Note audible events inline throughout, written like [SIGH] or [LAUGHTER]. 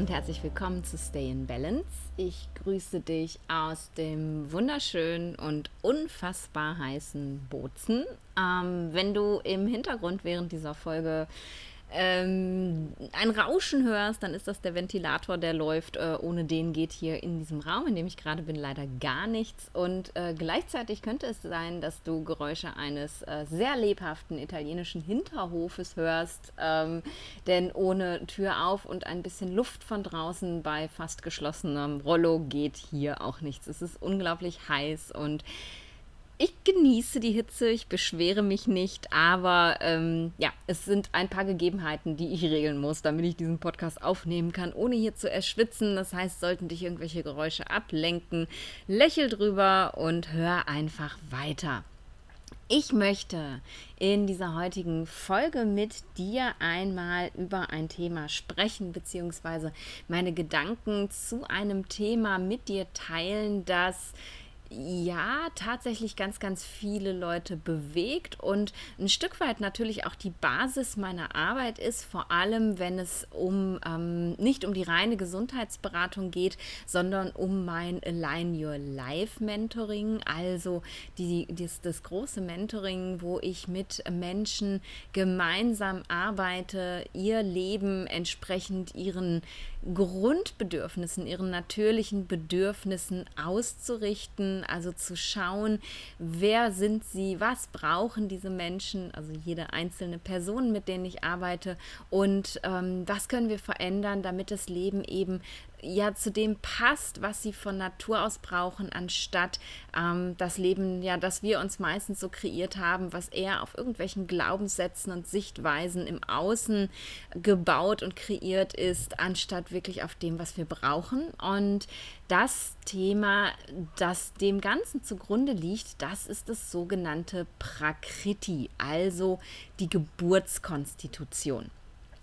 Und herzlich willkommen zu Stay in Balance. Ich grüße dich aus dem wunderschönen und unfassbar heißen Bozen. Ähm, wenn du im Hintergrund während dieser Folge ähm, ein Rauschen hörst, dann ist das der Ventilator, der läuft. Äh, ohne den geht hier in diesem Raum, in dem ich gerade bin, leider gar nichts. Und äh, gleichzeitig könnte es sein, dass du Geräusche eines äh, sehr lebhaften italienischen Hinterhofes hörst. Ähm, denn ohne Tür auf und ein bisschen Luft von draußen bei fast geschlossenem Rollo geht hier auch nichts. Es ist unglaublich heiß und ich genieße die Hitze, ich beschwere mich nicht, aber ähm, ja, es sind ein paar Gegebenheiten, die ich regeln muss, damit ich diesen Podcast aufnehmen kann, ohne hier zu erschwitzen. Das heißt, sollten dich irgendwelche Geräusche ablenken, lächel drüber und hör einfach weiter. Ich möchte in dieser heutigen Folge mit dir einmal über ein Thema sprechen, beziehungsweise meine Gedanken zu einem Thema mit dir teilen, das ja tatsächlich ganz, ganz viele Leute bewegt und ein Stück weit natürlich auch die Basis meiner Arbeit ist, vor allem wenn es um ähm, nicht um die reine Gesundheitsberatung geht, sondern um mein Align Your Life Mentoring, also die, das, das große Mentoring, wo ich mit Menschen gemeinsam arbeite, ihr Leben entsprechend ihren Grundbedürfnissen, ihren natürlichen Bedürfnissen auszurichten, also zu schauen, wer sind sie, was brauchen diese Menschen, also jede einzelne Person, mit denen ich arbeite. Und ähm, was können wir verändern, damit das Leben eben ja zu dem passt, was sie von Natur aus brauchen, anstatt ähm, das Leben, ja, das wir uns meistens so kreiert haben, was eher auf irgendwelchen Glaubenssätzen und Sichtweisen im Außen gebaut und kreiert ist, anstatt wirklich auf dem, was wir brauchen. Und das Thema, das dem Ganzen zugrunde liegt, das ist das sogenannte Prakriti, also die Geburtskonstitution.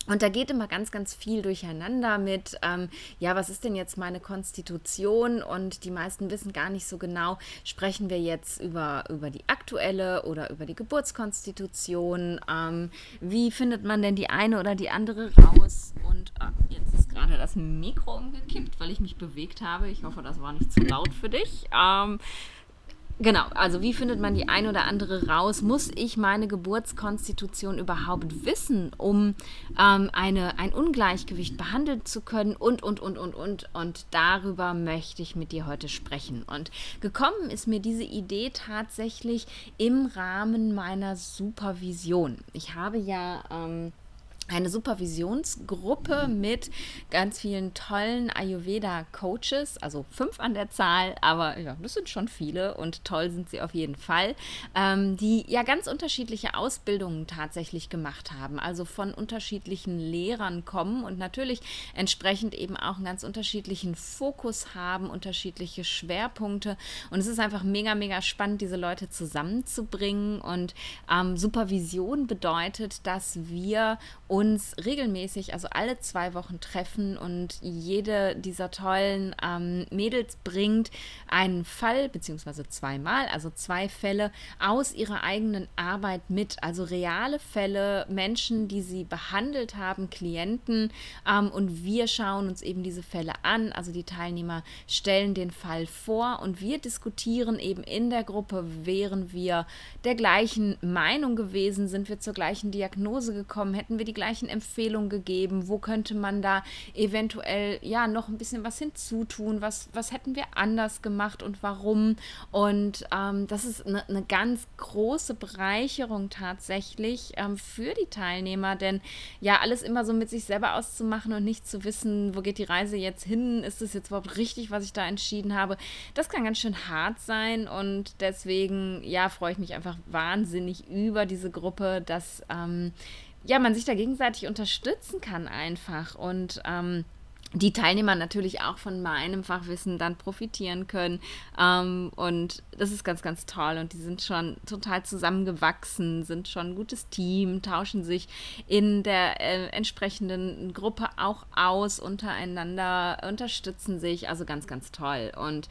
Und da geht immer ganz, ganz viel durcheinander mit, ähm, ja, was ist denn jetzt meine Konstitution? Und die meisten wissen gar nicht so genau, sprechen wir jetzt über, über die aktuelle oder über die Geburtskonstitution? Ähm, wie findet man denn die eine oder die andere raus? Und ah, jetzt ist gerade das Mikro umgekippt, weil ich mich bewegt habe. Ich hoffe, das war nicht zu laut für dich. Ähm, Genau, also wie findet man die ein oder andere raus? Muss ich meine Geburtskonstitution überhaupt wissen, um ähm, eine, ein Ungleichgewicht behandeln zu können? Und, und, und, und, und. Und darüber möchte ich mit dir heute sprechen. Und gekommen ist mir diese Idee tatsächlich im Rahmen meiner Supervision. Ich habe ja... Ähm, eine Supervisionsgruppe mit ganz vielen tollen Ayurveda-Coaches, also fünf an der Zahl, aber ja, das sind schon viele und toll sind sie auf jeden Fall, ähm, die ja ganz unterschiedliche Ausbildungen tatsächlich gemacht haben, also von unterschiedlichen Lehrern kommen und natürlich entsprechend eben auch einen ganz unterschiedlichen Fokus haben, unterschiedliche Schwerpunkte. Und es ist einfach mega, mega spannend, diese Leute zusammenzubringen. Und ähm, Supervision bedeutet, dass wir uns regelmäßig, also alle zwei Wochen treffen und jede dieser tollen ähm, Mädels bringt einen Fall, beziehungsweise zweimal, also zwei Fälle aus ihrer eigenen Arbeit mit, also reale Fälle, Menschen, die sie behandelt haben, Klienten ähm, und wir schauen uns eben diese Fälle an, also die Teilnehmer stellen den Fall vor und wir diskutieren eben in der Gruppe, wären wir der gleichen Meinung gewesen, sind wir zur gleichen Diagnose gekommen, hätten wir die gleiche gleichen Empfehlungen gegeben? Wo könnte man da eventuell ja noch ein bisschen was hinzutun? Was, was hätten wir anders gemacht und warum? Und ähm, das ist eine, eine, ganz große Bereicherung tatsächlich ähm, für die Teilnehmer, denn ja, alles immer so mit sich selber auszumachen und nicht zu wissen, wo geht die Reise jetzt hin? Ist es jetzt überhaupt richtig, was ich da entschieden habe? Das kann ganz schön hart sein und deswegen, ja, freue ich mich einfach wahnsinnig über diese Gruppe, dass ähm, ja, man sich da gegenseitig unterstützen kann einfach. Und ähm, die Teilnehmer natürlich auch von meinem Fachwissen dann profitieren können. Ähm, und das ist ganz, ganz toll. Und die sind schon total zusammengewachsen, sind schon ein gutes Team, tauschen sich in der äh, entsprechenden Gruppe auch aus untereinander, unterstützen sich. Also ganz, ganz toll. Und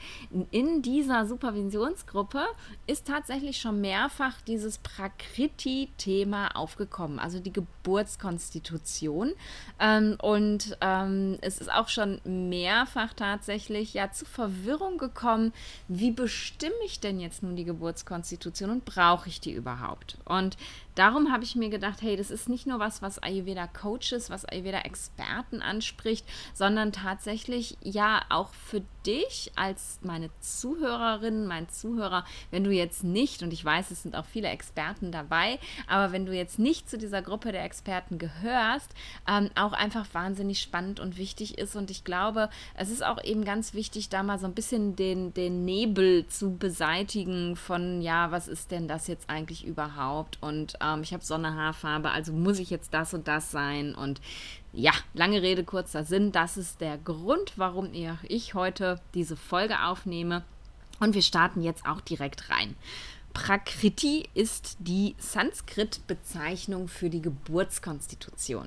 in dieser Supervisionsgruppe ist tatsächlich schon mehrfach dieses Prakriti-Thema aufgekommen, also die Geburtskonstitution. Ähm, und ähm, es ist auch schon mehrfach tatsächlich ja zu Verwirrung gekommen, wie bestimme ich denn jetzt nun die Geburtskonstitution und brauche ich die überhaupt? Und darum habe ich mir gedacht, hey, das ist nicht nur was, was Ayurveda-Coaches, was Ayurveda-Experten anspricht, sondern tatsächlich ja auch für dich als meine Zuhörerin, mein Zuhörer, wenn du jetzt nicht, und ich weiß, es sind auch viele Experten dabei, aber wenn du jetzt nicht zu dieser Gruppe der Experten gehörst, ähm, auch einfach wahnsinnig spannend und wichtig ist. Und ich glaube, es ist auch eben ganz wichtig, da mal so ein bisschen den, den Nebel zu beseitigen von, ja, was ist denn das jetzt eigentlich überhaupt? Und ähm, ich habe Sonnehaarfarbe, also muss ich jetzt das und das sein. Und ja, lange Rede, kurzer Sinn. Das ist der Grund, warum ich heute diese Folge aufnehme. Und wir starten jetzt auch direkt rein. Prakriti ist die Sanskrit-Bezeichnung für die Geburtskonstitution.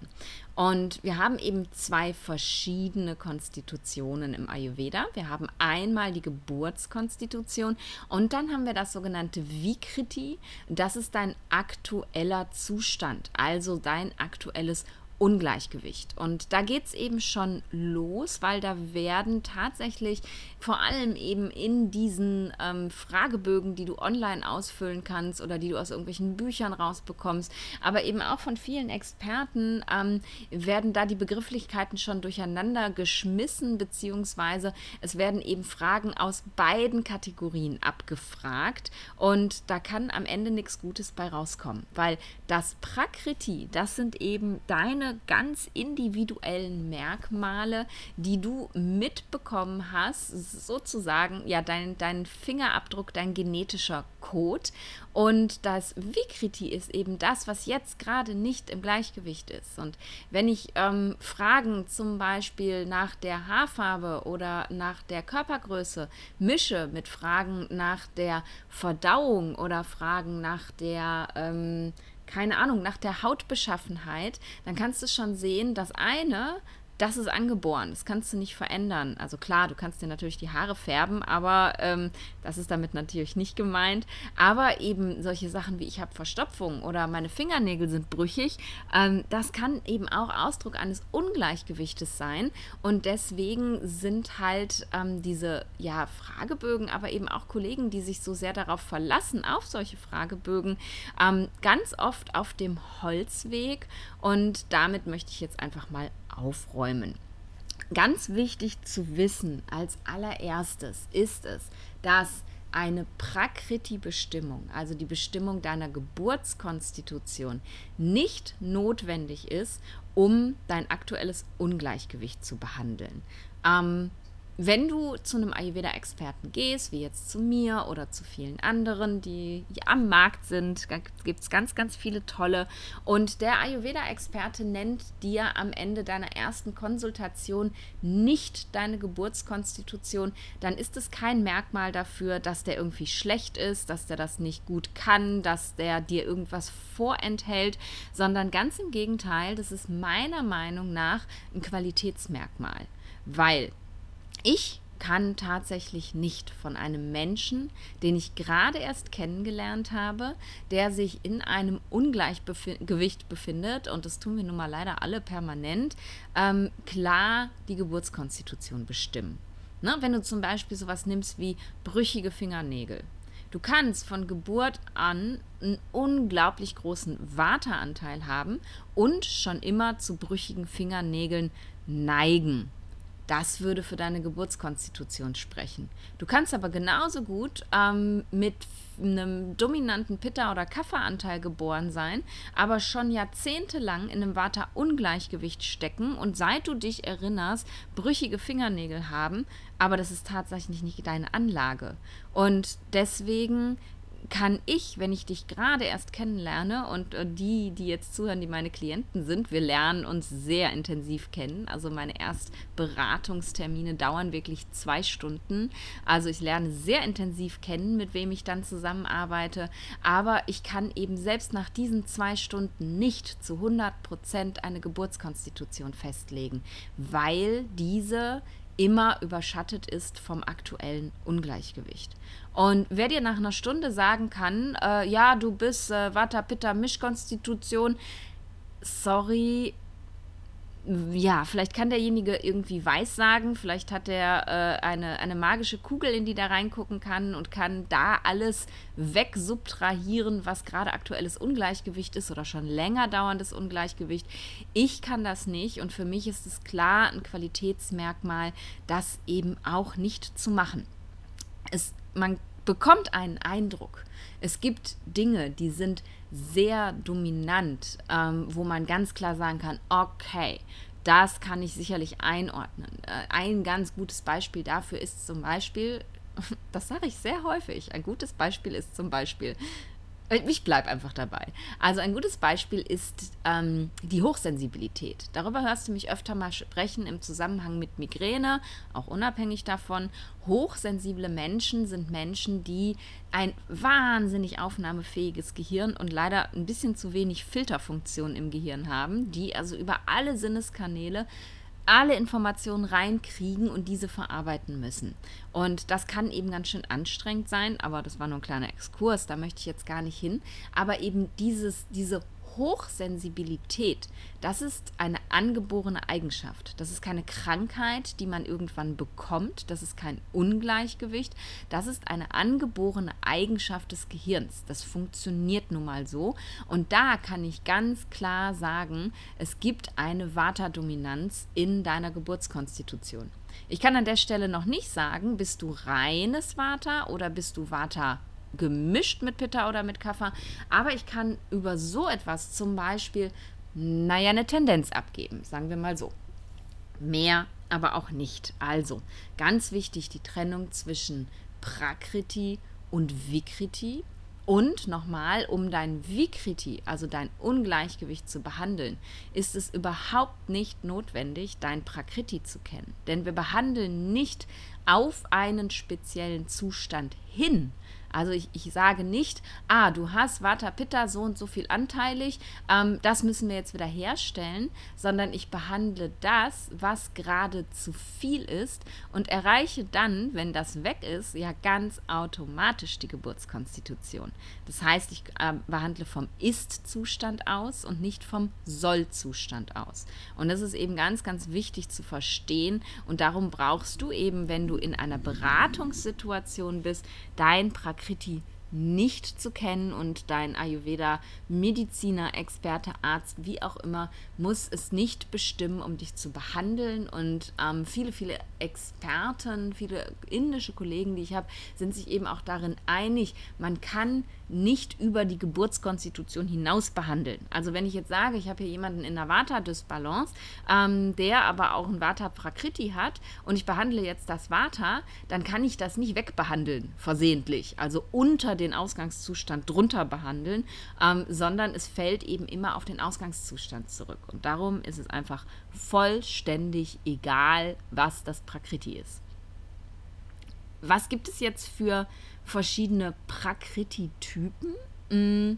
Und wir haben eben zwei verschiedene Konstitutionen im Ayurveda. Wir haben einmal die Geburtskonstitution und dann haben wir das sogenannte Vikriti. Das ist dein aktueller Zustand, also dein aktuelles Ungleichgewicht. Und da geht es eben schon los, weil da werden tatsächlich vor allem eben in diesen ähm, Fragebögen, die du online ausfüllen kannst oder die du aus irgendwelchen Büchern rausbekommst, aber eben auch von vielen Experten, ähm, werden da die Begrifflichkeiten schon durcheinander geschmissen, beziehungsweise es werden eben Fragen aus beiden Kategorien abgefragt und da kann am Ende nichts Gutes bei rauskommen, weil das Prakriti, das sind eben deine ganz individuellen Merkmale, die du mitbekommen hast, sozusagen ja dein, dein Fingerabdruck, dein genetischer Code. Und das Vikriti ist eben das, was jetzt gerade nicht im Gleichgewicht ist. Und wenn ich ähm, Fragen zum Beispiel nach der Haarfarbe oder nach der Körpergröße mische mit Fragen nach der Verdauung oder Fragen nach der ähm, keine Ahnung, nach der Hautbeschaffenheit, dann kannst du schon sehen, dass eine das ist angeboren. Das kannst du nicht verändern. Also klar, du kannst dir natürlich die Haare färben, aber ähm, das ist damit natürlich nicht gemeint. Aber eben solche Sachen wie ich habe Verstopfung oder meine Fingernägel sind brüchig, ähm, das kann eben auch Ausdruck eines Ungleichgewichtes sein. Und deswegen sind halt ähm, diese ja, Fragebögen, aber eben auch Kollegen, die sich so sehr darauf verlassen, auf solche Fragebögen, ähm, ganz oft auf dem Holzweg. Und damit möchte ich jetzt einfach mal aufräumen. Ganz wichtig zu wissen als allererstes ist es, dass eine Prakriti-Bestimmung, also die Bestimmung deiner Geburtskonstitution, nicht notwendig ist, um dein aktuelles Ungleichgewicht zu behandeln. Ähm, wenn du zu einem Ayurveda-Experten gehst, wie jetzt zu mir oder zu vielen anderen, die am Markt sind, gibt es ganz, ganz viele tolle. Und der Ayurveda-Experte nennt dir am Ende deiner ersten Konsultation nicht deine Geburtskonstitution, dann ist es kein Merkmal dafür, dass der irgendwie schlecht ist, dass der das nicht gut kann, dass der dir irgendwas vorenthält, sondern ganz im Gegenteil, das ist meiner Meinung nach ein Qualitätsmerkmal. Weil ich kann tatsächlich nicht von einem Menschen, den ich gerade erst kennengelernt habe, der sich in einem Ungleichgewicht befindet, und das tun wir nun mal leider alle permanent, ähm, klar die Geburtskonstitution bestimmen. Ne? Wenn du zum Beispiel sowas nimmst wie brüchige Fingernägel. Du kannst von Geburt an einen unglaublich großen Wateranteil haben und schon immer zu brüchigen Fingernägeln neigen. Das würde für deine Geburtskonstitution sprechen. Du kannst aber genauso gut ähm, mit einem dominanten Pitta- oder Kafferanteil geboren sein, aber schon jahrzehntelang in einem Vata-Ungleichgewicht stecken und seit du dich erinnerst, brüchige Fingernägel haben, aber das ist tatsächlich nicht deine Anlage. Und deswegen kann ich, wenn ich dich gerade erst kennenlerne und äh, die, die jetzt zuhören, die meine Klienten sind, wir lernen uns sehr intensiv kennen. Also meine Erstberatungstermine dauern wirklich zwei Stunden. Also ich lerne sehr intensiv kennen, mit wem ich dann zusammenarbeite. Aber ich kann eben selbst nach diesen zwei Stunden nicht zu 100 Prozent eine Geburtskonstitution festlegen, weil diese immer überschattet ist vom aktuellen Ungleichgewicht. Und wer dir nach einer Stunde sagen kann, äh, ja, du bist äh, Vata Pitta Mischkonstitution, sorry, ja, vielleicht kann derjenige irgendwie weiß sagen, vielleicht hat er äh, eine, eine magische Kugel, in die da reingucken kann und kann da alles wegsubtrahieren, was gerade aktuelles Ungleichgewicht ist oder schon länger dauerndes Ungleichgewicht. Ich kann das nicht und für mich ist es klar ein Qualitätsmerkmal, das eben auch nicht zu machen. Es, man bekommt einen Eindruck. Es gibt Dinge, die sind sehr dominant, ähm, wo man ganz klar sagen kann, okay, das kann ich sicherlich einordnen. Äh, ein ganz gutes Beispiel dafür ist zum Beispiel, [LAUGHS] das sage ich sehr häufig, ein gutes Beispiel ist zum Beispiel ich bleibe einfach dabei. Also ein gutes Beispiel ist ähm, die Hochsensibilität. Darüber hörst du mich öfter mal sprechen im Zusammenhang mit Migräne, auch unabhängig davon. Hochsensible Menschen sind Menschen, die ein wahnsinnig aufnahmefähiges Gehirn und leider ein bisschen zu wenig Filterfunktion im Gehirn haben, die also über alle Sinneskanäle alle Informationen reinkriegen und diese verarbeiten müssen. Und das kann eben ganz schön anstrengend sein, aber das war nur ein kleiner Exkurs, da möchte ich jetzt gar nicht hin. Aber eben dieses, diese Hochsensibilität, das ist eine angeborene Eigenschaft. Das ist keine Krankheit, die man irgendwann bekommt. Das ist kein Ungleichgewicht. Das ist eine angeborene Eigenschaft des Gehirns. Das funktioniert nun mal so. Und da kann ich ganz klar sagen, es gibt eine Vata-Dominanz in deiner Geburtskonstitution. Ich kann an der Stelle noch nicht sagen, bist du reines Vata oder bist du Vata gemischt mit Pitta oder mit Kaffer. Aber ich kann über so etwas zum Beispiel, naja, eine Tendenz abgeben, sagen wir mal so. Mehr aber auch nicht. Also, ganz wichtig die Trennung zwischen Prakriti und Vikriti. Und nochmal, um dein Vikriti, also dein Ungleichgewicht zu behandeln, ist es überhaupt nicht notwendig, dein Prakriti zu kennen. Denn wir behandeln nicht auf einen speziellen Zustand hin, also ich, ich sage nicht, ah, du hast Vata Pitta so und so viel anteilig, ähm, das müssen wir jetzt wieder herstellen, sondern ich behandle das, was gerade zu viel ist und erreiche dann, wenn das weg ist, ja ganz automatisch die Geburtskonstitution. Das heißt, ich äh, behandle vom Ist-Zustand aus und nicht vom Soll-Zustand aus. Und das ist eben ganz, ganz wichtig zu verstehen und darum brauchst du eben, wenn du in einer Beratungssituation bist, dein Praktikum Prakriti nicht zu kennen und dein Ayurveda-Mediziner, Experte, Arzt, wie auch immer, muss es nicht bestimmen, um dich zu behandeln. Und ähm, viele, viele Experten, viele indische Kollegen, die ich habe, sind sich eben auch darin einig, man kann nicht über die Geburtskonstitution hinaus behandeln. Also wenn ich jetzt sage, ich habe hier jemanden in der Vata-Dysbalance, ähm, der aber auch ein Vata-Prakriti hat und ich behandle jetzt das Vata, dann kann ich das nicht wegbehandeln, versehentlich, also unter den Ausgangszustand drunter behandeln, ähm, sondern es fällt eben immer auf den Ausgangszustand zurück. Und darum ist es einfach vollständig egal, was das Prakriti ist. Was gibt es jetzt für verschiedene Prakriti-Typen. Mm, du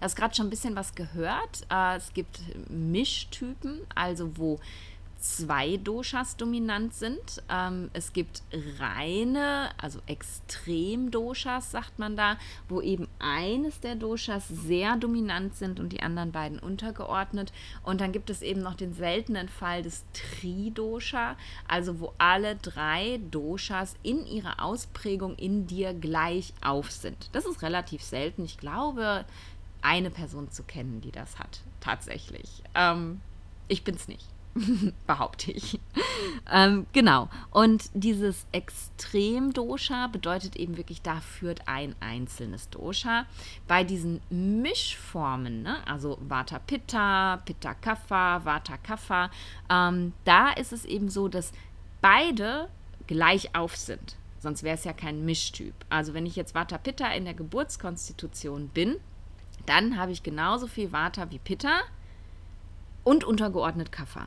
hast gerade schon ein bisschen was gehört. Äh, es gibt Mischtypen, also wo zwei Doshas dominant sind. Ähm, es gibt reine, also Extrem-Doshas, sagt man da, wo eben eines der Doshas sehr dominant sind und die anderen beiden untergeordnet. Und dann gibt es eben noch den seltenen Fall des Tri-Dosha, also wo alle drei Doshas in ihrer Ausprägung in dir gleich auf sind. Das ist relativ selten. Ich glaube, eine Person zu kennen, die das hat, tatsächlich. Ähm, ich bin's nicht. [LAUGHS] behaupte ich. ähm, genau. Und dieses Extrem-Dosha bedeutet eben wirklich, da führt ein einzelnes Dosha. Bei diesen Mischformen, ne, also Vata Pitta, Pitta Kapha, Vata Kapha, ähm, da ist es eben so, dass beide gleich auf sind. sonst wäre es ja kein Mischtyp. Also wenn ich jetzt Vata Pitta in der Geburtskonstitution bin, dann habe ich genauso viel Vata wie Pitta und untergeordnet Kapha.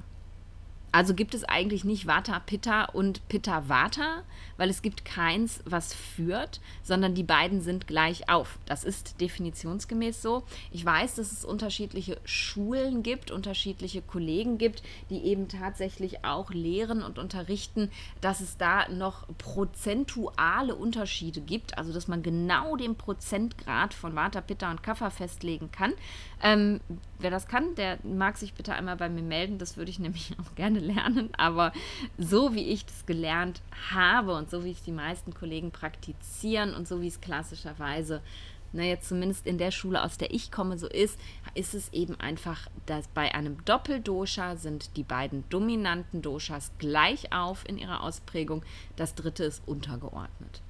Also gibt es eigentlich nicht Vata Pitta und Pitta Vata, weil es gibt keins, was führt, sondern die beiden sind gleich auf. Das ist definitionsgemäß so. Ich weiß, dass es unterschiedliche Schulen gibt, unterschiedliche Kollegen gibt, die eben tatsächlich auch lehren und unterrichten, dass es da noch prozentuale Unterschiede gibt, also dass man genau den Prozentgrad von Vata, Pitta und Kapha festlegen kann. Ähm, wer das kann, der mag sich bitte einmal bei mir melden. Das würde ich nämlich [LAUGHS] auch gerne lernen. Aber so wie ich das gelernt habe und so wie es die meisten Kollegen praktizieren und so wie es klassischerweise na jetzt zumindest in der Schule, aus der ich komme, so ist, ist es eben einfach, dass bei einem Doppeldosha sind die beiden dominanten Doshas gleich auf in ihrer Ausprägung. Das dritte ist untergeordnet.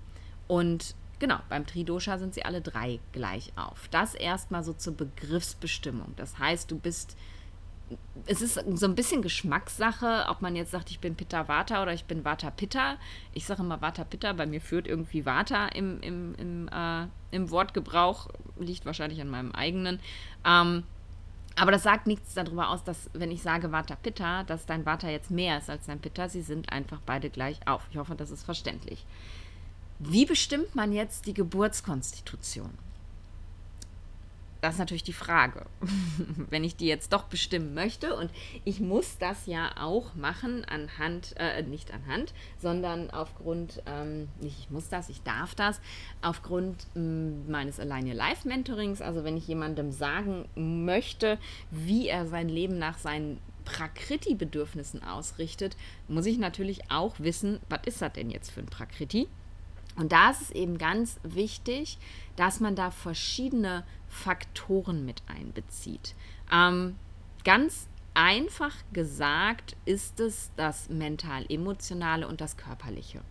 Und Genau, beim Tridosha sind sie alle drei gleich auf. Das erstmal so zur Begriffsbestimmung. Das heißt, du bist, es ist so ein bisschen Geschmackssache, ob man jetzt sagt, ich bin Pitta Vata oder ich bin Vata Pitta. Ich sage immer Vata Pitta, bei mir führt irgendwie Vata im, im, im, äh, im Wortgebrauch, liegt wahrscheinlich an meinem eigenen. Ähm, aber das sagt nichts darüber aus, dass, wenn ich sage Vata Pitta, dass dein Vata jetzt mehr ist als dein Pitta. Sie sind einfach beide gleich auf. Ich hoffe, das ist verständlich. Wie bestimmt man jetzt die Geburtskonstitution? Das ist natürlich die Frage. [LAUGHS] Wenn ich die jetzt doch bestimmen möchte und ich muss das ja auch machen anhand, äh, nicht anhand, sondern aufgrund, ähm, nicht ich muss das, ich darf das, aufgrund äh, meines Alleine Life Mentorings, also wenn ich jemandem sagen möchte, wie er sein Leben nach seinen Prakriti-Bedürfnissen ausrichtet, muss ich natürlich auch wissen, was ist das denn jetzt für ein Prakriti? Und da ist es eben ganz wichtig, dass man da verschiedene Faktoren mit einbezieht. Ähm, ganz einfach gesagt ist es das mental-emotionale und das körperliche.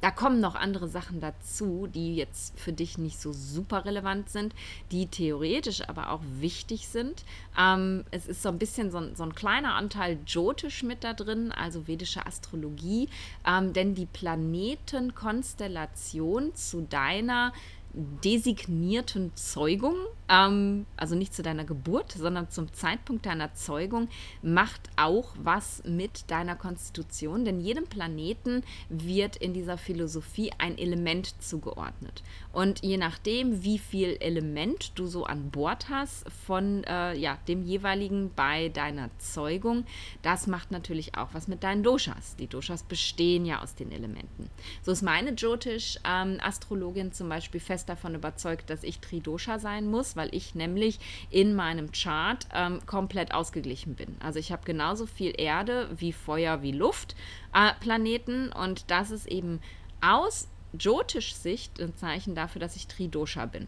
Da kommen noch andere Sachen dazu, die jetzt für dich nicht so super relevant sind, die theoretisch aber auch wichtig sind. Ähm, es ist so ein bisschen so ein, so ein, kleiner Anteil Jyotish mit da drin, also vedische Astrologie, ähm, denn die Planetenkonstellation zu deiner designierten Zeugung, ähm, also nicht zu deiner Geburt, sondern zum Zeitpunkt deiner Zeugung, macht auch was mit deiner Konstitution, denn jedem Planeten wird in dieser Philosophie ein Element zugeordnet. Und je nachdem, wie viel Element du so an Bord hast von äh, ja, dem jeweiligen bei deiner Zeugung, das macht natürlich auch was mit deinen Doshas. Die Doshas bestehen ja aus den Elementen. So ist meine Jyotish-Astrologin ähm, zum Beispiel fest davon überzeugt, dass ich Tridosha sein muss, weil ich nämlich in meinem Chart ähm, komplett ausgeglichen bin. Also ich habe genauso viel Erde wie Feuer wie Luft äh, Planeten und das ist eben aus Jyotish-Sicht ein Zeichen dafür, dass ich Tridosha bin.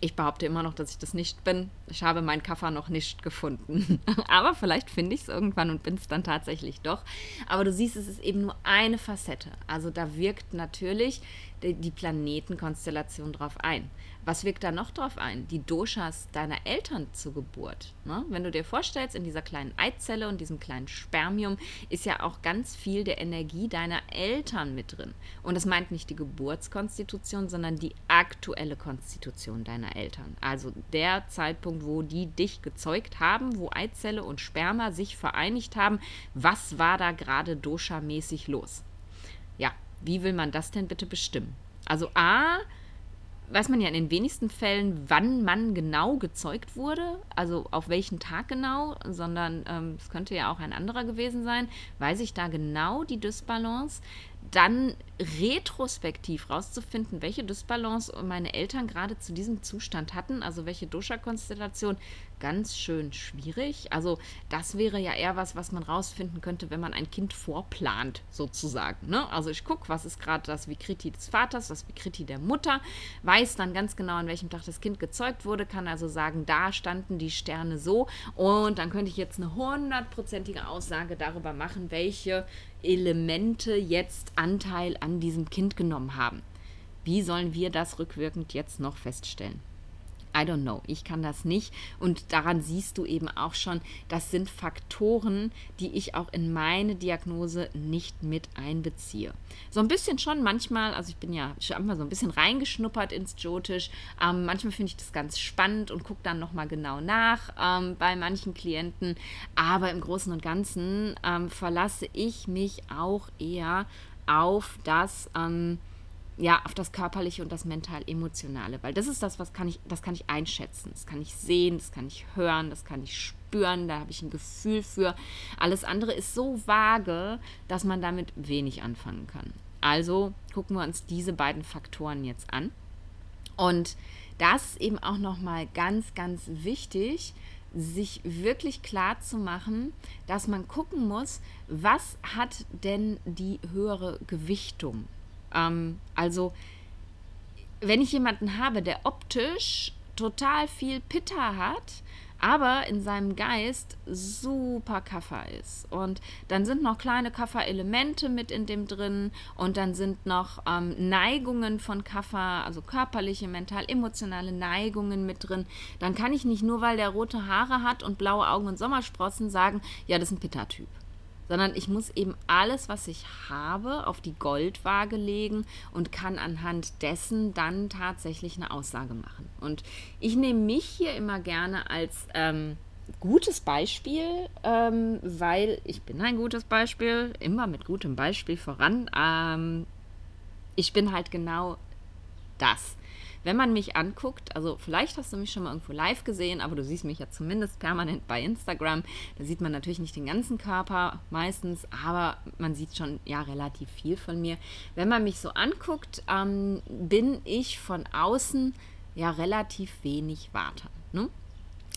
Ich behaupte immer noch, dass ich das nicht bin. Ich habe meinen Kaffer noch nicht gefunden. [LAUGHS] Aber vielleicht finde ich es irgendwann und bin es dann tatsächlich doch. Aber du siehst, es ist eben nur eine Facette. Also da wirkt natürlich die Planetenkonstellation drauf ein. Was wirkt da noch drauf ein? Die Doshas deiner Eltern zur Geburt. Ne? Wenn du dir vorstellst, in dieser kleinen Eizelle und diesem kleinen Spermium ist ja auch ganz viel der Energie deiner Eltern mit drin. Und das meint nicht die Geburtskonstitution, sondern die aktuelle Konstitution deiner Eltern. Also der Zeitpunkt, wo die dich gezeugt haben, wo Eizelle und Sperma sich vereinigt haben. Was war da gerade dosha-mäßig los? Ja, wie will man das denn bitte bestimmen? Also A, weiß man ja in den wenigsten Fällen, wann man genau gezeugt wurde, also auf welchen Tag genau, sondern ähm, es könnte ja auch ein anderer gewesen sein. Weiß ich da genau die Dysbalance? Dann retrospektiv rauszufinden, welche Dysbalance meine Eltern gerade zu diesem Zustand hatten, also welche Dosha-Konstellation, ganz schön schwierig. Also das wäre ja eher was, was man rausfinden könnte, wenn man ein Kind vorplant, sozusagen. Ne? Also ich gucke, was ist gerade das Vikriti des Vaters, das Vikriti der Mutter, weiß dann ganz genau, an welchem Tag das Kind gezeugt wurde, kann also sagen, da standen die Sterne so und dann könnte ich jetzt eine hundertprozentige Aussage darüber machen, welche Elemente jetzt Anteil an diesem Kind genommen haben. Wie sollen wir das rückwirkend jetzt noch feststellen? I don't know, ich kann das nicht. Und daran siehst du eben auch schon, das sind Faktoren, die ich auch in meine Diagnose nicht mit einbeziehe. So ein bisschen schon manchmal, also ich bin ja schon mal so ein bisschen reingeschnuppert ins Jotisch. Ähm, manchmal finde ich das ganz spannend und gucke dann nochmal genau nach ähm, bei manchen Klienten. Aber im Großen und Ganzen ähm, verlasse ich mich auch eher auf das, ähm, ja, auf das Körperliche und das Mental-Emotionale, weil das ist das, was kann ich, das kann ich einschätzen, das kann ich sehen, das kann ich hören, das kann ich spüren, da habe ich ein Gefühl für. Alles andere ist so vage, dass man damit wenig anfangen kann. Also gucken wir uns diese beiden Faktoren jetzt an. Und das eben auch nochmal ganz, ganz wichtig, sich wirklich klar zu machen, dass man gucken muss, was hat denn die höhere Gewichtung? Ähm, also, wenn ich jemanden habe, der optisch total viel Pitta hat, aber in seinem Geist super Kaffer ist. Und dann sind noch kleine Kaffer-Elemente mit in dem drin und dann sind noch ähm, Neigungen von Kaffer, also körperliche, mental, emotionale Neigungen mit drin. Dann kann ich nicht nur, weil der rote Haare hat und blaue Augen und Sommersprossen sagen, ja, das ist ein Pitta-Typ sondern ich muss eben alles, was ich habe, auf die Goldwaage legen und kann anhand dessen dann tatsächlich eine Aussage machen. Und ich nehme mich hier immer gerne als ähm, gutes Beispiel, ähm, weil ich bin ein gutes Beispiel, immer mit gutem Beispiel voran. Ähm, ich bin halt genau das wenn man mich anguckt, also vielleicht hast du mich schon mal irgendwo live gesehen, aber du siehst mich ja zumindest permanent bei Instagram. Da sieht man natürlich nicht den ganzen Körper meistens, aber man sieht schon ja relativ viel von mir. Wenn man mich so anguckt, ähm, bin ich von außen ja relativ wenig Water. Ne?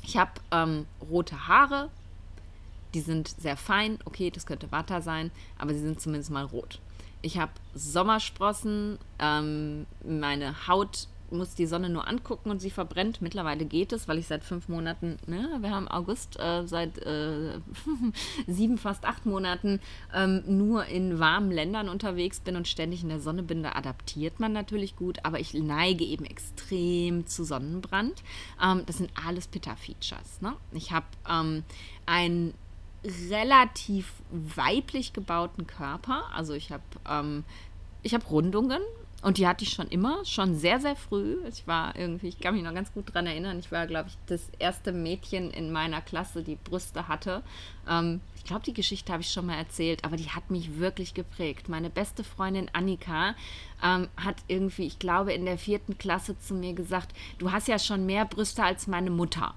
Ich habe ähm, rote Haare, die sind sehr fein. Okay, das könnte Water sein, aber sie sind zumindest mal rot. Ich habe Sommersprossen, ähm, meine Haut muss die Sonne nur angucken und sie verbrennt. Mittlerweile geht es, weil ich seit fünf Monaten, ne, wir haben August, äh, seit äh, [LAUGHS] sieben, fast acht Monaten ähm, nur in warmen Ländern unterwegs bin und ständig in der Sonne bin. Da adaptiert man natürlich gut, aber ich neige eben extrem zu Sonnenbrand. Ähm, das sind alles Pitta-Features. Ne? Ich habe ähm, ein relativ weiblich gebauten Körper. Also ich habe ähm, ich habe Rundungen, und die hatte ich schon immer, schon sehr, sehr früh. Ich war irgendwie, ich kann mich noch ganz gut daran erinnern, ich war, glaube ich, das erste Mädchen in meiner Klasse, die Brüste hatte. Ähm, ich glaube, die Geschichte habe ich schon mal erzählt, aber die hat mich wirklich geprägt. Meine beste Freundin Annika ähm, hat irgendwie, ich glaube, in der vierten Klasse zu mir gesagt, du hast ja schon mehr Brüste als meine Mutter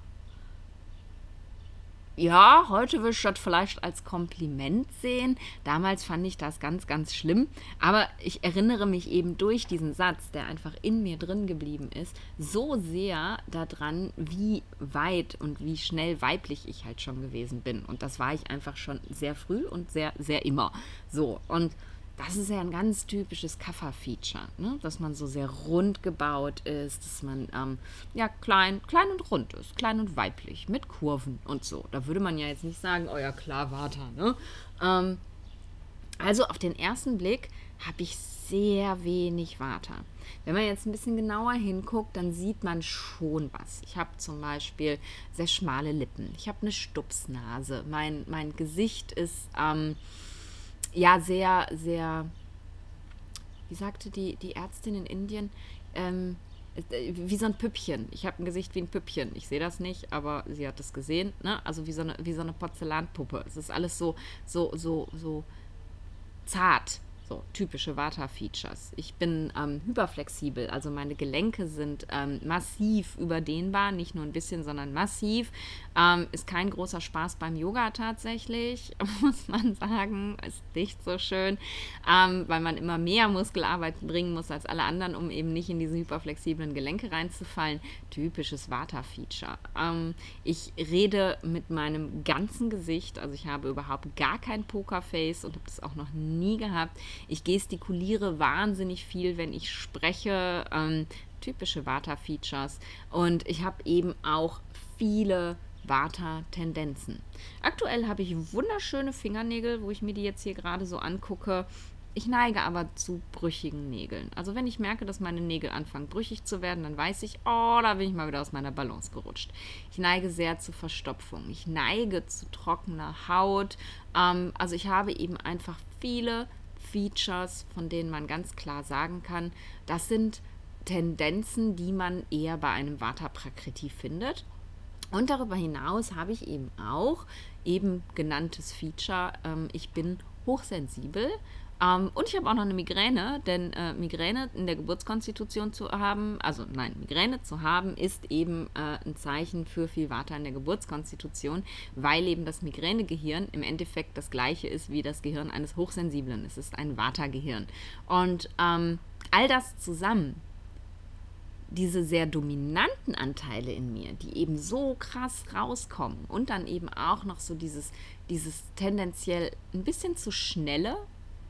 ja, heute würde ich das vielleicht als Kompliment sehen. Damals fand ich das ganz, ganz schlimm. Aber ich erinnere mich eben durch diesen Satz, der einfach in mir drin geblieben ist, so sehr daran, wie weit und wie schnell weiblich ich halt schon gewesen bin. Und das war ich einfach schon sehr früh und sehr, sehr immer. So, und das ist ja ein ganz typisches Kaffer-Feature, ne? dass man so sehr rund gebaut ist, dass man ähm, ja klein, klein und rund ist, klein und weiblich, mit Kurven und so. Da würde man ja jetzt nicht sagen, oh ja klar, warte. Ne? Ähm, also auf den ersten Blick habe ich sehr wenig Water. Wenn man jetzt ein bisschen genauer hinguckt, dann sieht man schon was. Ich habe zum Beispiel sehr schmale Lippen. Ich habe eine Stupsnase. Mein, mein Gesicht ist ähm, ja sehr, sehr, wie sagte die, die Ärztin in Indien, ähm, wie so ein Püppchen. Ich habe ein Gesicht wie ein Püppchen. Ich sehe das nicht, aber sie hat es gesehen. Ne? Also wie so eine, wie so eine Porzellanpuppe. Es ist alles so, so, so, so zart. So typische Vata-Features. Ich bin ähm, hyperflexibel, also meine Gelenke sind ähm, massiv überdehnbar, nicht nur ein bisschen, sondern massiv. Ähm, ist kein großer Spaß beim Yoga tatsächlich, [LAUGHS] muss man sagen. Ist nicht so schön, ähm, weil man immer mehr Muskelarbeit bringen muss als alle anderen, um eben nicht in diese hyperflexiblen Gelenke reinzufallen. Typisches Vata-Feature. Ähm, ich rede mit meinem ganzen Gesicht, also ich habe überhaupt gar kein Pokerface und habe das auch noch nie gehabt. Ich gestikuliere wahnsinnig viel, wenn ich spreche. Ähm, typische Vata-Features. Und ich habe eben auch viele Vata-Tendenzen. Aktuell habe ich wunderschöne Fingernägel, wo ich mir die jetzt hier gerade so angucke. Ich neige aber zu brüchigen Nägeln. Also wenn ich merke, dass meine Nägel anfangen brüchig zu werden, dann weiß ich, oh, da bin ich mal wieder aus meiner Balance gerutscht. Ich neige sehr zu Verstopfung. Ich neige zu trockener Haut. Ähm, also ich habe eben einfach viele Features, von denen man ganz klar sagen kann, das sind Tendenzen, die man eher bei einem Vata Prakriti findet. Und darüber hinaus habe ich eben auch eben genanntes Feature, ähm, ich bin hochsensibel ähm, und ich habe auch noch eine Migräne, denn äh, Migräne in der Geburtskonstitution zu haben, also nein, Migräne zu haben, ist eben äh, ein Zeichen für viel Vata in der Geburtskonstitution, weil eben das Migränegehirn im Endeffekt das gleiche ist wie das Gehirn eines Hochsensiblen. Es ist ein Vata-Gehirn. Und ähm, all das zusammen diese sehr dominanten Anteile in mir, die eben so krass rauskommen und dann eben auch noch so dieses, dieses tendenziell ein bisschen zu schnelle,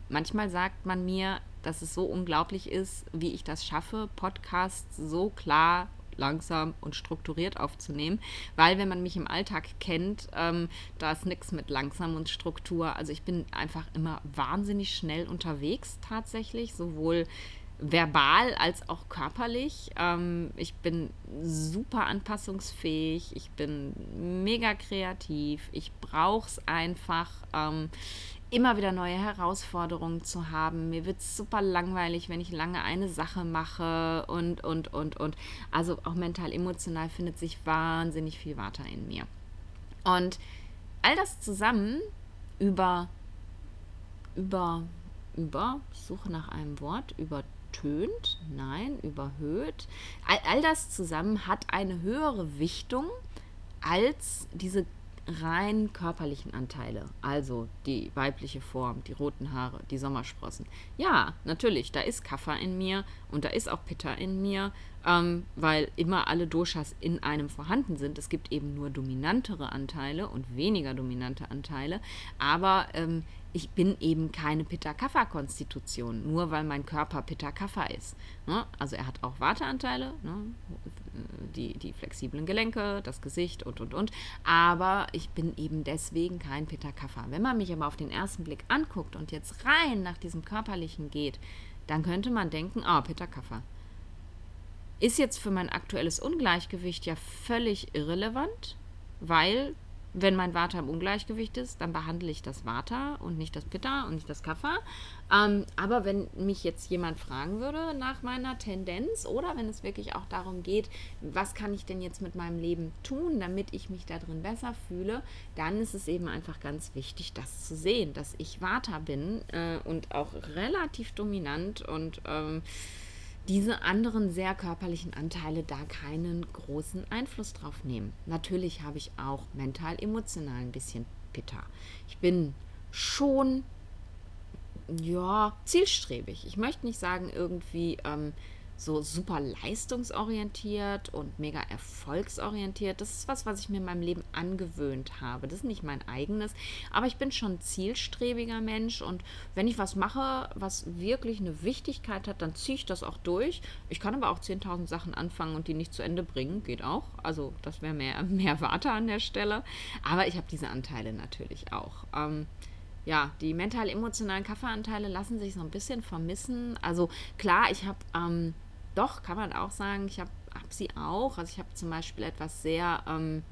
Manchmal sagt man mir, dass es so unglaublich ist, wie ich das schaffe, Podcasts so klar langsam und strukturiert aufzunehmen, weil wenn man mich im Alltag kennt, ähm, da ist nichts mit langsam und Struktur. Also ich bin einfach immer wahnsinnig schnell unterwegs tatsächlich, sowohl verbal als auch körperlich. Ähm, ich bin super anpassungsfähig, ich bin mega kreativ, ich brauche es einfach. Ähm, immer wieder neue Herausforderungen zu haben. Mir wird es super langweilig, wenn ich lange eine Sache mache und, und, und, und. Also auch mental, emotional findet sich wahnsinnig viel weiter in mir. Und all das zusammen über, über, über, ich suche nach einem Wort, übertönt, nein, überhöht. All, all das zusammen hat eine höhere Wichtung als diese rein körperlichen Anteile, also die weibliche Form, die roten Haare, die Sommersprossen. Ja, natürlich, da ist Kaffer in mir und da ist auch Pitta in mir, ähm, weil immer alle Doshas in einem vorhanden sind. Es gibt eben nur dominantere Anteile und weniger dominante Anteile, aber ähm, ich bin eben keine Pitta-Kapha-Konstitution, nur weil mein Körper Pitta-Kapha ist. Ne? Also er hat auch Warteanteile, ne? Die, die flexiblen Gelenke, das Gesicht und, und, und. Aber ich bin eben deswegen kein Pitta-Kapha. Wenn man mich aber auf den ersten Blick anguckt und jetzt rein nach diesem Körperlichen geht, dann könnte man denken, ah, oh, Pitta-Kapha. Ist jetzt für mein aktuelles Ungleichgewicht ja völlig irrelevant, weil wenn mein Vata im Ungleichgewicht ist, dann behandle ich das Vata und nicht das Pitta und nicht das Kapha. Ähm, aber wenn mich jetzt jemand fragen würde nach meiner Tendenz oder wenn es wirklich auch darum geht, was kann ich denn jetzt mit meinem Leben tun, damit ich mich da drin besser fühle, dann ist es eben einfach ganz wichtig, das zu sehen, dass ich Vata bin äh, und auch relativ dominant und ähm, diese anderen sehr körperlichen Anteile da keinen großen Einfluss drauf nehmen. Natürlich habe ich auch mental, emotional ein bisschen Pitta. Ich bin schon, ja, zielstrebig. Ich möchte nicht sagen, irgendwie ähm, so super leistungsorientiert und mega erfolgsorientiert. Das ist was, was ich mir in meinem Leben angewöhnt habe. Das ist nicht mein eigenes, aber ich bin schon zielstrebiger Mensch und wenn ich was mache, was wirklich eine Wichtigkeit hat, dann ziehe ich das auch durch. Ich kann aber auch 10.000 Sachen anfangen und die nicht zu Ende bringen, geht auch. Also das wäre mehr, [LAUGHS] mehr Warte an der Stelle. Aber ich habe diese Anteile natürlich auch. Ähm, ja, die mental-emotionalen Kaffeeanteile lassen sich so ein bisschen vermissen. Also klar, ich habe ähm, doch, kann man auch sagen, ich habe hab sie auch. Also ich habe zum Beispiel etwas sehr, ähm,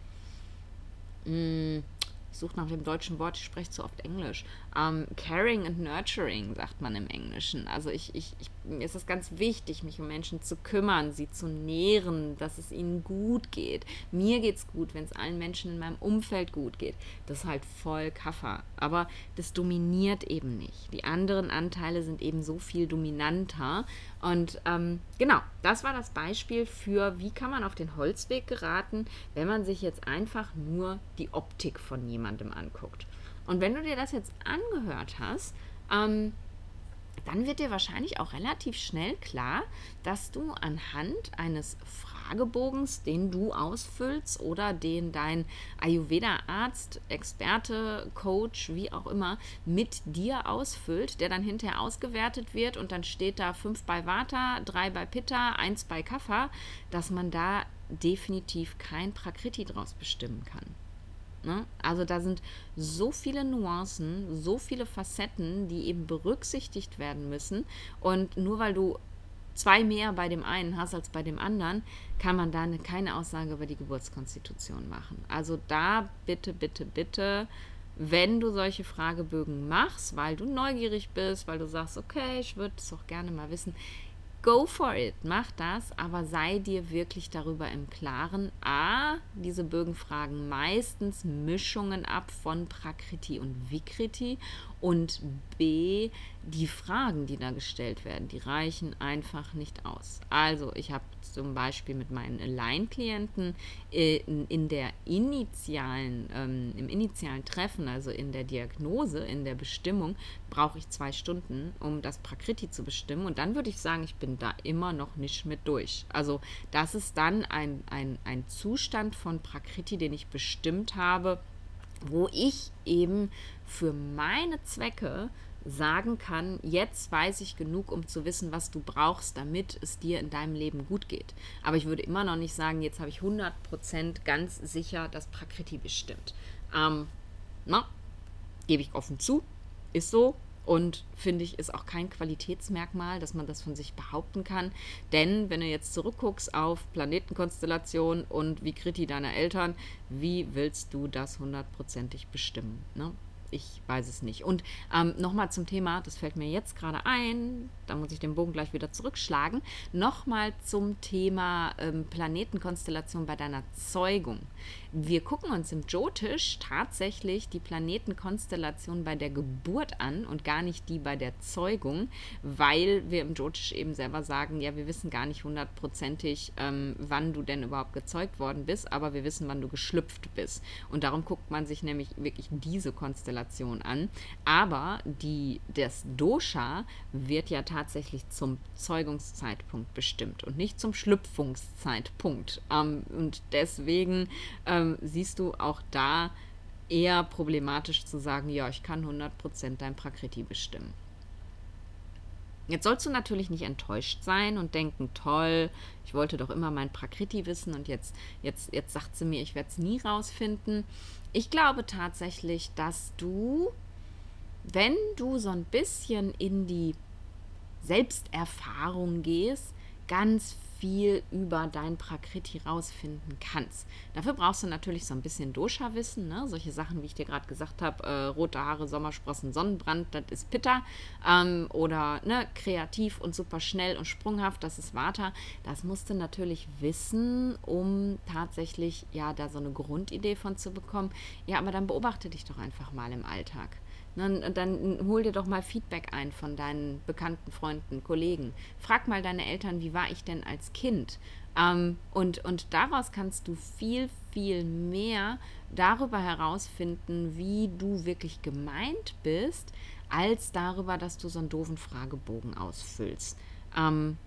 mh, mm, ich suche nach dem deutschen Wort, ich spreche zu oft Englisch. Um, ähm, caring and nurturing, sagt man im Englischen. Also ich, ich, ich, mir ist es ganz wichtig, mich um Menschen zu kümmern, sie zu nähren, dass es ihnen gut geht. Mir geht es gut, wenn es allen Menschen in meinem Umfeld gut geht. Das ist halt voll Kaffer. Aber das dominiert eben nicht. Die anderen Anteile sind eben so viel dominanter. Und ähm, genau, das war das Beispiel für, wie kann man auf den Holzweg geraten, wenn man sich jetzt einfach nur die Optik von jemandem anguckt. Und wenn du dir das jetzt angehört hast, ähm, dann wird dir wahrscheinlich auch relativ schnell klar, dass du anhand eines Fragebogens, den du ausfüllst oder den dein Ayurveda-Arzt, Experte, Coach, wie auch immer, mit dir ausfüllt, der dann hinterher ausgewertet wird und dann steht da fünf bei Vata, drei bei Pitta, eins bei Kapha, dass man da definitiv kein Prakriti draus bestimmen kann. Ne? Also da sind so viele Nuancen, so viele Facetten, die eben berücksichtigt werden müssen. Und nur weil du zwei mehr bei dem einen hast als bei dem anderen, kann man da keine Aussage über die Geburtskonstitution machen. Also da bitte, bitte, bitte, wenn du solche Fragebögen machst, weil du neugierig bist, weil du sagst, okay, ich würde es auch gerne mal wissen, go for it, mach das, aber sei dir wirklich darüber im Klaren. A, diese Bögen fragen meistens Mischungen ab von Prakriti und Vikriti und B, die Fragen, die da gestellt werden, die reichen einfach nicht aus. Also ich habe zum Beispiel mit meinen Align-Klienten äh, in, der initialen, ähm, im initialen Treffen, also in der Diagnose, in der Bestimmung, brauche ich zwei Stunden, um das Prakriti zu bestimmen. Und dann würde ich sagen, ich bin da immer noch nicht mit durch. Also das ist dann ein, ein, ein Zustand von Prakriti, den ich bestimmt habe, wo ich eben für meine Zwecke sagen kann, jetzt weiß ich genug, um zu wissen, was du brauchst, damit es dir in deinem Leben gut geht. Aber ich würde immer noch nicht sagen, jetzt habe ich 100% ganz sicher das Prakriti bestimmt. Ähm, na, gebe ich offen zu, ist so, und finde ich, ist auch kein Qualitätsmerkmal, dass man das von sich behaupten kann. Denn wenn du jetzt zurückguckst auf Planetenkonstellation und wie Kriti deiner Eltern, wie willst du das hundertprozentig bestimmen? Ne? Ich weiß es nicht. Und ähm, nochmal zum Thema, das fällt mir jetzt gerade ein, da muss ich den Bogen gleich wieder zurückschlagen, nochmal zum Thema ähm, Planetenkonstellation bei deiner Zeugung. Wir gucken uns im Jyotish tatsächlich die Planetenkonstellation bei der Geburt an und gar nicht die bei der Zeugung, weil wir im Jyotish eben selber sagen, ja, wir wissen gar nicht hundertprozentig, ähm, wann du denn überhaupt gezeugt worden bist, aber wir wissen, wann du geschlüpft bist. Und darum guckt man sich nämlich wirklich diese Konstellation an. Aber die, das Dosha wird ja tatsächlich zum Zeugungszeitpunkt bestimmt und nicht zum Schlüpfungszeitpunkt. Ähm, und deswegen ähm, siehst du auch da eher problematisch zu sagen, ja, ich kann 100% dein Prakriti bestimmen. Jetzt sollst du natürlich nicht enttäuscht sein und denken, toll, ich wollte doch immer mein Prakriti wissen und jetzt, jetzt, jetzt sagt sie mir, ich werde es nie rausfinden. Ich glaube tatsächlich, dass du, wenn du so ein bisschen in die Selbsterfahrung gehst, ganz viel über dein Prakriti rausfinden kannst. Dafür brauchst du natürlich so ein bisschen Dosha-Wissen, ne? solche Sachen, wie ich dir gerade gesagt habe, äh, rote Haare, Sommersprossen, Sonnenbrand, das ist Pitta. Ähm, oder ne, kreativ und super schnell und sprunghaft, das ist Vata. Das musst du natürlich wissen, um tatsächlich ja da so eine Grundidee von zu bekommen. Ja, aber dann beobachte dich doch einfach mal im Alltag. Dann, dann hol dir doch mal Feedback ein von deinen bekannten Freunden, Kollegen. Frag mal deine Eltern, wie war ich denn als Kind? Ähm, und, und daraus kannst du viel, viel mehr darüber herausfinden, wie du wirklich gemeint bist, als darüber, dass du so einen doofen Fragebogen ausfüllst. Ähm,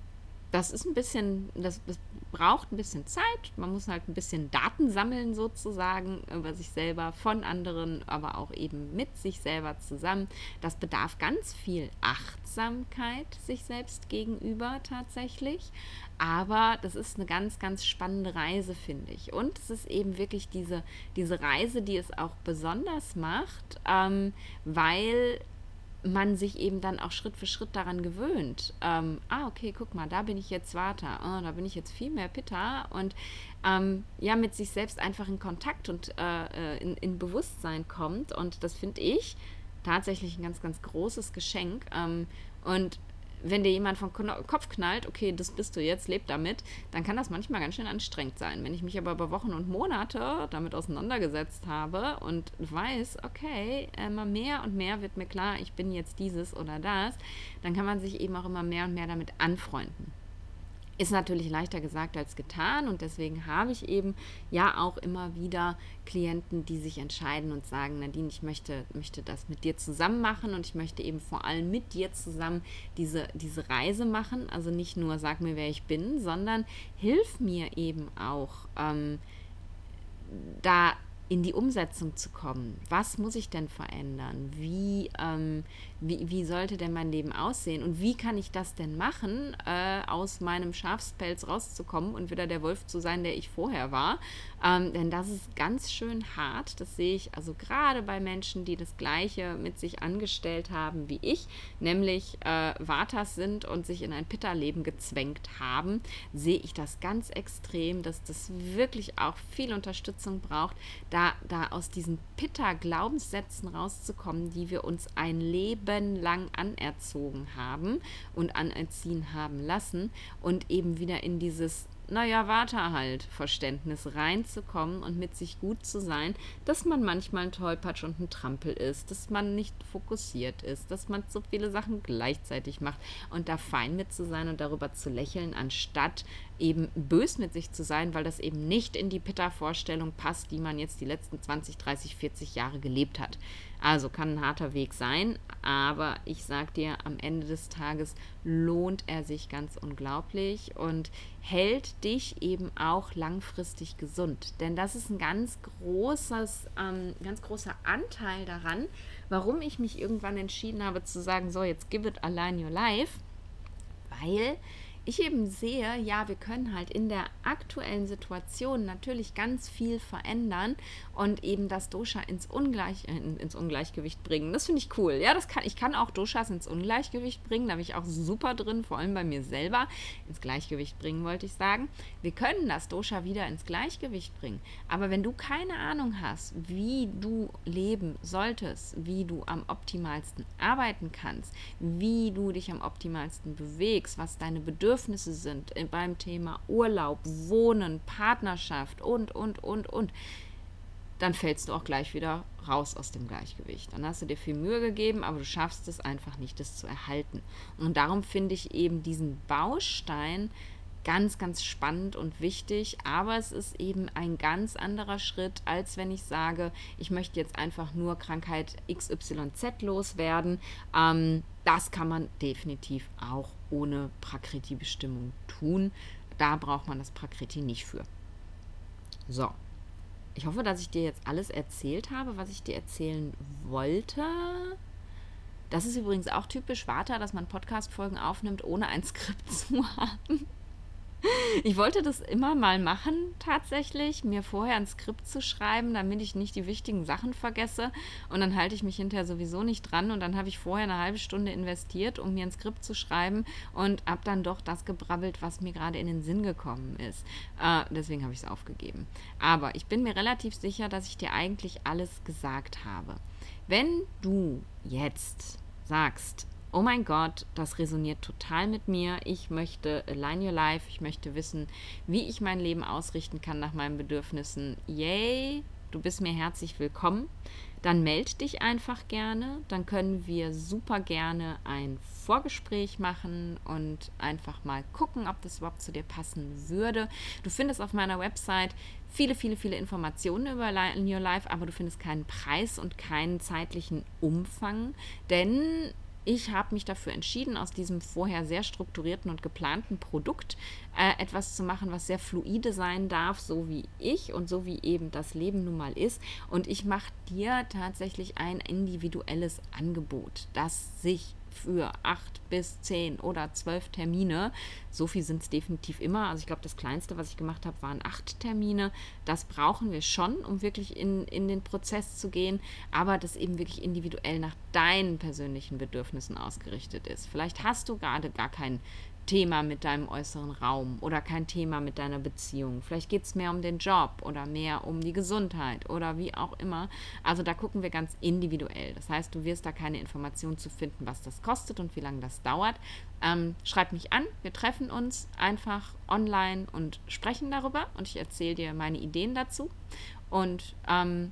das ist ein bisschen, das, das, braucht ein bisschen Zeit. Man muss halt ein bisschen Daten sammeln sozusagen über sich selber, von anderen, aber auch eben mit sich selber zusammen. Das bedarf ganz viel Achtsamkeit sich selbst gegenüber tatsächlich. Aber das ist eine ganz, ganz spannende Reise, finde ich. Und es ist eben wirklich diese, diese Reise, die es auch besonders macht, ähm, weil man sich eben dann auch Schritt für Schritt daran gewöhnt. Ähm, ah, okay, guck mal, da bin ich jetzt Vata, oh, da bin ich jetzt viel mehr Pitta und ähm, ja, mit sich selbst einfach in Kontakt und äh, äh in, in, Bewusstsein kommt. Und das finde ich tatsächlich ein ganz, ganz großes Geschenk. Ähm, und wenn dir jemand vom Kopf knallt, okay, das bist du jetzt, leb damit, dann kann das manchmal ganz schön anstrengend sein. Wenn ich mich aber über Wochen und Monate damit auseinandergesetzt habe und weiß, okay, immer mehr und mehr wird mir klar, ich bin jetzt dieses oder das, dann kann man sich eben auch immer mehr und mehr damit anfreunden. Ist natürlich leichter gesagt als getan und deswegen habe ich eben ja auch immer wieder Klienten, die sich entscheiden und sagen, Nadine, ich möchte, möchte das mit dir zusammen machen und ich möchte eben vor allem mit dir zusammen diese, diese Reise machen. Also nicht nur sag mir, wer ich bin, sondern hilf mir eben auch ähm, da in die Umsetzung zu kommen. Was muss ich denn verändern? Wie, ähm, wie, wie sollte denn mein Leben aussehen? Und wie kann ich das denn machen, äh, aus meinem Schafspelz rauszukommen und wieder der Wolf zu sein, der ich vorher war? Ähm, denn das ist ganz schön hart. Das sehe ich also gerade bei Menschen, die das Gleiche mit sich angestellt haben wie ich, nämlich äh, Vatas sind und sich in ein Pitta-Leben gezwängt haben, sehe ich das ganz extrem, dass das wirklich auch viel Unterstützung braucht, da, da aus diesen Pitta-Glaubenssätzen rauszukommen, die wir uns ein Leben lang anerzogen haben und anerziehen haben lassen und eben wieder in dieses naja, warte halt, Verständnis reinzukommen und mit sich gut zu sein, dass man manchmal ein Tollpatsch und ein Trampel ist, dass man nicht fokussiert ist, dass man so viele Sachen gleichzeitig macht und da fein mit zu sein und darüber zu lächeln, anstatt eben bös mit sich zu sein, weil das eben nicht in die Pitta-Vorstellung passt, die man jetzt die letzten 20, 30, 40 Jahre gelebt hat. Also kann ein harter Weg sein, aber ich sag dir, am Ende des Tages lohnt er sich ganz unglaublich und hält dich eben auch langfristig gesund. Denn das ist ein ganz großes, ähm, ganz großer Anteil daran, warum ich mich irgendwann entschieden habe zu sagen, so jetzt give it align your life, weil ich eben sehe, ja, wir können halt in der aktuellen Situation natürlich ganz viel verändern und eben das Dosha ins, Ungleich, äh, ins Ungleichgewicht bringen. Das finde ich cool. Ja, das kann, ich kann auch Doshas ins Ungleichgewicht bringen. Da bin ich auch super drin, vor allem bei mir selber. Ins Gleichgewicht bringen, wollte ich sagen. Wir können das Dosha wieder ins Gleichgewicht bringen. Aber wenn du keine Ahnung hast, wie du leben solltest, wie du am optimalsten arbeiten kannst, wie du dich am optimalsten bewegst, was deine Bedürfnisse Bedürfnisse sind beim Thema Urlaub, Wohnen, Partnerschaft und, und, und, und, dann fällst du auch gleich wieder raus aus dem Gleichgewicht. Dann hast du dir viel Mühe gegeben, aber du schaffst es einfach nicht, das zu erhalten. Und darum finde ich eben diesen Baustein ganz, ganz spannend und wichtig, aber es ist eben ein ganz anderer Schritt, als wenn ich sage, ich möchte jetzt einfach nur Krankheit XYZ loswerden. Ähm, das kann man definitiv auch ohne Prakriti-Bestimmung tun. Da braucht man das Prakriti nicht für. So. Ich hoffe, dass ich dir jetzt alles erzählt habe, was ich dir erzählen wollte. Das ist übrigens auch typisch Vata, dass man Podcast-Folgen aufnimmt, ohne ein Skript [LAUGHS] zu haben. [LAUGHS] Ich wollte das immer mal machen, tatsächlich, mir vorher ein Skript zu schreiben, damit ich nicht die wichtigen Sachen vergesse. Und dann halte ich mich hinterher sowieso nicht dran. Und dann habe ich vorher eine halbe Stunde investiert, um mir ein Skript zu schreiben und habe dann doch das gebrabbelt, was mir gerade in den Sinn gekommen ist. Äh, deswegen habe ich es aufgegeben. Aber ich bin mir relativ sicher, dass ich dir eigentlich alles gesagt habe. Wenn du jetzt sagst, oh mein Gott, das resoniert total mit mir. Ich möchte align your life. Ich möchte wissen, wie ich mein Leben ausrichten kann nach meinen Bedürfnissen. Yay, du bist mir herzlich willkommen. Dann melde dich einfach gerne. Dann können wir super gerne ein Vorgespräch machen und einfach mal gucken, ob das überhaupt zu dir passen würde. Du findest auf meiner Website viele, viele, viele Informationen über Align Your Life, aber du findest keinen Preis und keinen zeitlichen Umfang, denn ich habe mich dafür entschieden, aus diesem vorher sehr strukturierten und geplanten Produkt äh, etwas zu machen, was sehr fluide sein darf, so wie ich und so wie eben das Leben nun mal ist. Und ich mache dir tatsächlich ein individuelles Angebot, das sich für acht bis zehn oder zwölf Termine. So viel sind es definitiv immer. Also ich glaube, das Kleinste, was ich gemacht habe, waren acht Termine. Das brauchen wir schon, um wirklich in, in den Prozess zu gehen, aber das eben wirklich individuell nach deinen persönlichen Bedürfnissen ausgerichtet ist. Vielleicht hast du gerade gar kein Thema mit deinem äußeren Raum oder kein Thema mit deiner Beziehung. Vielleicht geht es mehr um den Job oder mehr um die Gesundheit oder wie auch immer. Also da gucken wir ganz individuell. Das heißt, du wirst da keine Informationen zu finden, was das kostet und wie lange das dauert. Ähm, schreib mich an, wir treffen uns einfach online und sprechen darüber und ich erzähle dir meine Ideen dazu. Und ähm,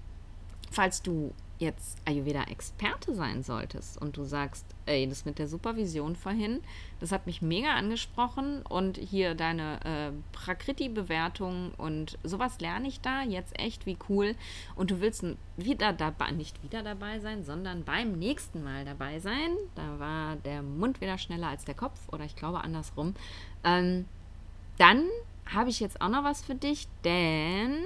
falls du jetzt Ayurveda-Experte sein solltest und du sagst, ey, das mit der Supervision vorhin, das hat mich mega angesprochen und hier deine äh, Prakriti-Bewertung und sowas lerne ich da jetzt echt, wie cool. Und du willst wieder dabei, nicht wieder dabei sein, sondern beim nächsten Mal dabei sein. Da war der Mund wieder schneller als der Kopf oder ich glaube andersrum. Ähm, dann habe ich jetzt auch noch was für dich, denn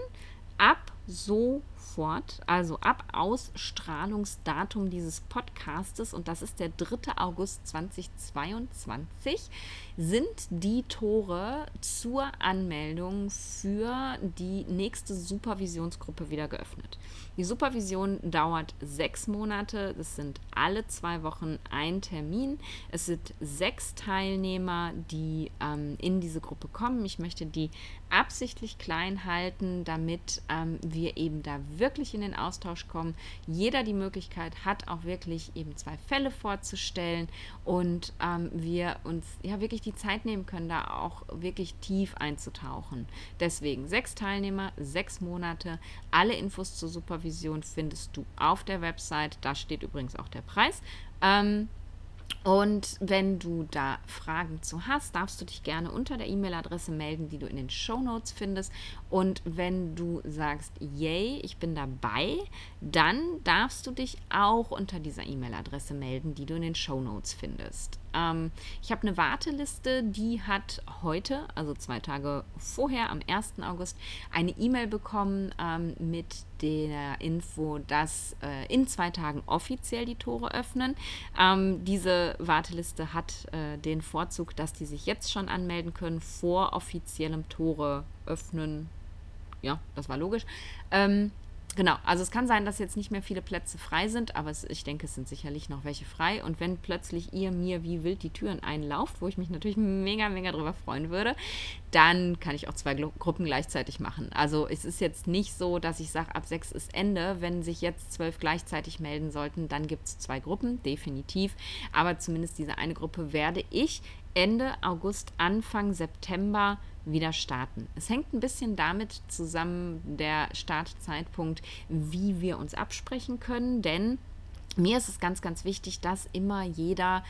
ab so sofort, also ab Ausstrahlungsdatum dieses Podcastes, und das ist der 3. August 2022, sind die Tore zur Anmeldung für die nächste Supervisionsgruppe wieder geöffnet. Die Supervision dauert sechs Monate. Das sind alle zwei Wochen ein Termin. Es sind sechs Teilnehmer, die ähm, in diese Gruppe kommen. Ich möchte die absichtlich klein halten, damit ähm, wir eben da wirklich in den Austausch kommen. Jeder die Möglichkeit hat, auch wirklich eben zwei Fälle vorzustellen und ähm, wir uns ja wirklich die Zeit nehmen können, da auch wirklich tief einzutauchen. Deswegen sechs Teilnehmer, sechs Monate. Alle Infos zur Supervision findest du auf der Website. Da steht übrigens auch der Preis. Ähm, und wenn du da Fragen zu hast, darfst du dich gerne unter der E-Mail-Adresse melden, die du in den Show Notes findest. Und wenn du sagst, yay, ich bin dabei, dann darfst du dich auch unter dieser E-Mail-Adresse melden, die du in den Show Notes findest. Ähm, ich habe eine Warteliste, die hat heute, also zwei Tage vorher, am 1. August, eine E-Mail bekommen ähm, mit der Info, dass äh, in zwei Tagen offiziell die Tore öffnen. Ähm, diese Warteliste hat äh, den Vorzug, dass die sich jetzt schon anmelden können vor offiziellem Tore öffnen. Ja, das war logisch. Ähm, Genau, also es kann sein, dass jetzt nicht mehr viele Plätze frei sind, aber es, ich denke, es sind sicherlich noch welche frei. Und wenn plötzlich ihr mir wie wild die Türen einlauft, wo ich mich natürlich mega, mega drüber freuen würde, dann kann ich auch zwei Gruppen gleichzeitig machen. Also es ist jetzt nicht so, dass ich sage, ab sechs ist Ende. Wenn sich jetzt zwölf gleichzeitig melden sollten, dann gibt es zwei Gruppen, definitiv. Aber zumindest diese eine Gruppe werde ich Ende August, Anfang September wieder starten. Es hängt ein bisschen damit zusammen, der Startzeitpunkt, wie wir uns absprechen können, denn mir ist es ganz, ganz wichtig, dass immer jeder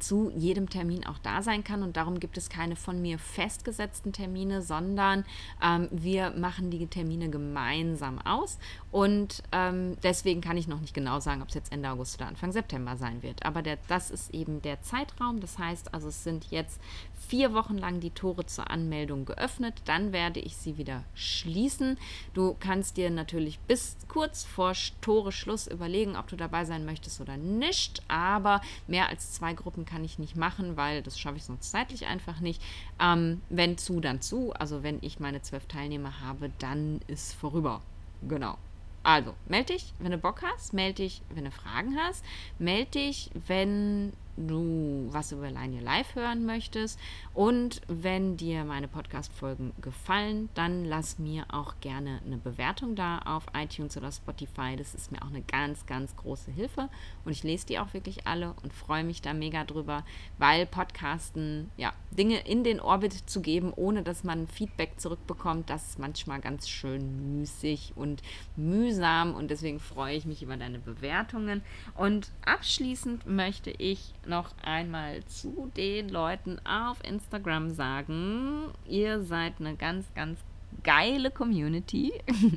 zu jedem Termin auch da sein kann. Und darum gibt es keine von mir festgesetzten Termine, sondern ähm, wir machen die Termine gemeinsam aus. Und ähm, deswegen kann ich noch nicht genau sagen, ob es jetzt Ende August oder Anfang September sein wird. Aber der, das ist eben der Zeitraum. Das heißt also, es sind jetzt vier Wochen lang die Tore zur Anmeldung geöffnet. Dann werde ich sie wieder schließen. Du kannst dir natürlich bis kurz vor Tore Schluss überlegen, ob du dabei sein möchtest oder nicht. Aber mehr als zwei Gruppen kann ich nicht machen, weil das schaffe ich sonst zeitlich einfach nicht. Ähm, wenn zu, dann zu. Also wenn ich meine zwölf Teilnehmer habe, dann ist vorüber. Genau. Also, melde dich, wenn du Bock hast, melde dich, wenn du Fragen hast, melde dich, wenn du was über Line Live hören möchtest. Und wenn dir meine Podcast-Folgen gefallen, dann lass mir auch gerne eine Bewertung da auf iTunes oder Spotify. Das ist mir auch eine ganz, ganz große Hilfe. Und ich lese die auch wirklich alle und freue mich da mega drüber, weil Podcasten, ja, Dinge in den Orbit zu geben, ohne dass man Feedback zurückbekommt, das ist manchmal ganz schön müßig und mühsam. Und deswegen freue ich mich über deine Bewertungen. Und abschließend möchte ich noch einmal zu den Leuten auf Instagram sagen, ihr seid eine ganz, ganz geile Community.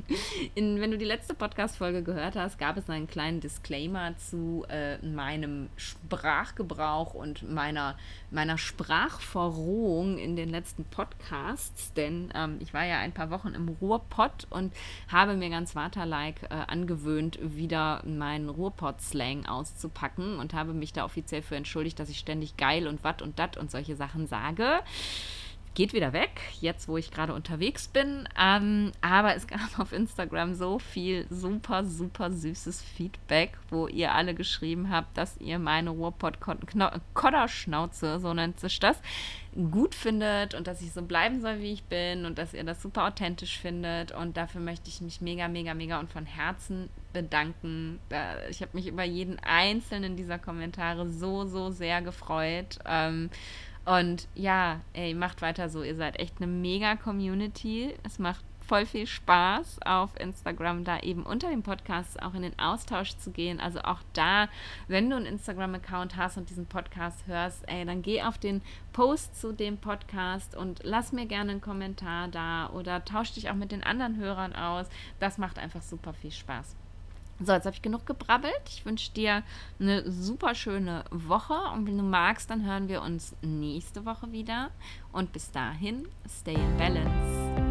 [LAUGHS] In, wenn du die letzte Podcast-Folge gehört hast, gab es einen kleinen Disclaimer zu äh, meinem Sprachgebrauch und meiner, meiner Sprachverrohung in den letzten Podcasts. Denn ähm, ich war ja ein paar Wochen im Ruhrpott und habe mir ganz Waterlike äh, angewöhnt, wieder meinen Ruhrpott-Slang auszupacken und habe mich da offiziell für entschuldigt, dass ich ständig geil und wat und dat und solche Sachen sage geht wieder weg, jetzt wo ich gerade unterwegs bin. Ähm, aber es gab [LAUGHS] auf Instagram so viel super, super süßes Feedback, wo ihr alle geschrieben habt, dass ihr meine Ruhrpott-Kodderschnauze, so nennt sich das, gut findet und dass ich so bleiben soll, wie ich bin und dass ihr das super authentisch findet. Und dafür möchte ich mich mega, mega, mega und von Herzen bedanken. Ich habe mich über jeden einzelnen dieser Kommentare so, so sehr gefreut. Ähm, und ja, ey, macht weiter so. Ihr seid echt eine mega Community. Es macht voll viel Spaß auf Instagram, da eben unter dem Podcast auch in den Austausch zu gehen. Also auch da, wenn du einen Instagram-Account hast und diesen Podcast hörst, ey, dann geh auf den Post zu dem Podcast und lass mir gerne einen Kommentar da oder tausch dich auch mit den anderen Hörern aus. Das macht einfach super viel Spaß. So, jetzt habe ich genug gebrabbelt. Ich wünsche dir eine super schöne Woche und wenn du magst, dann hören wir uns nächste Woche wieder. Und bis dahin, stay in balance.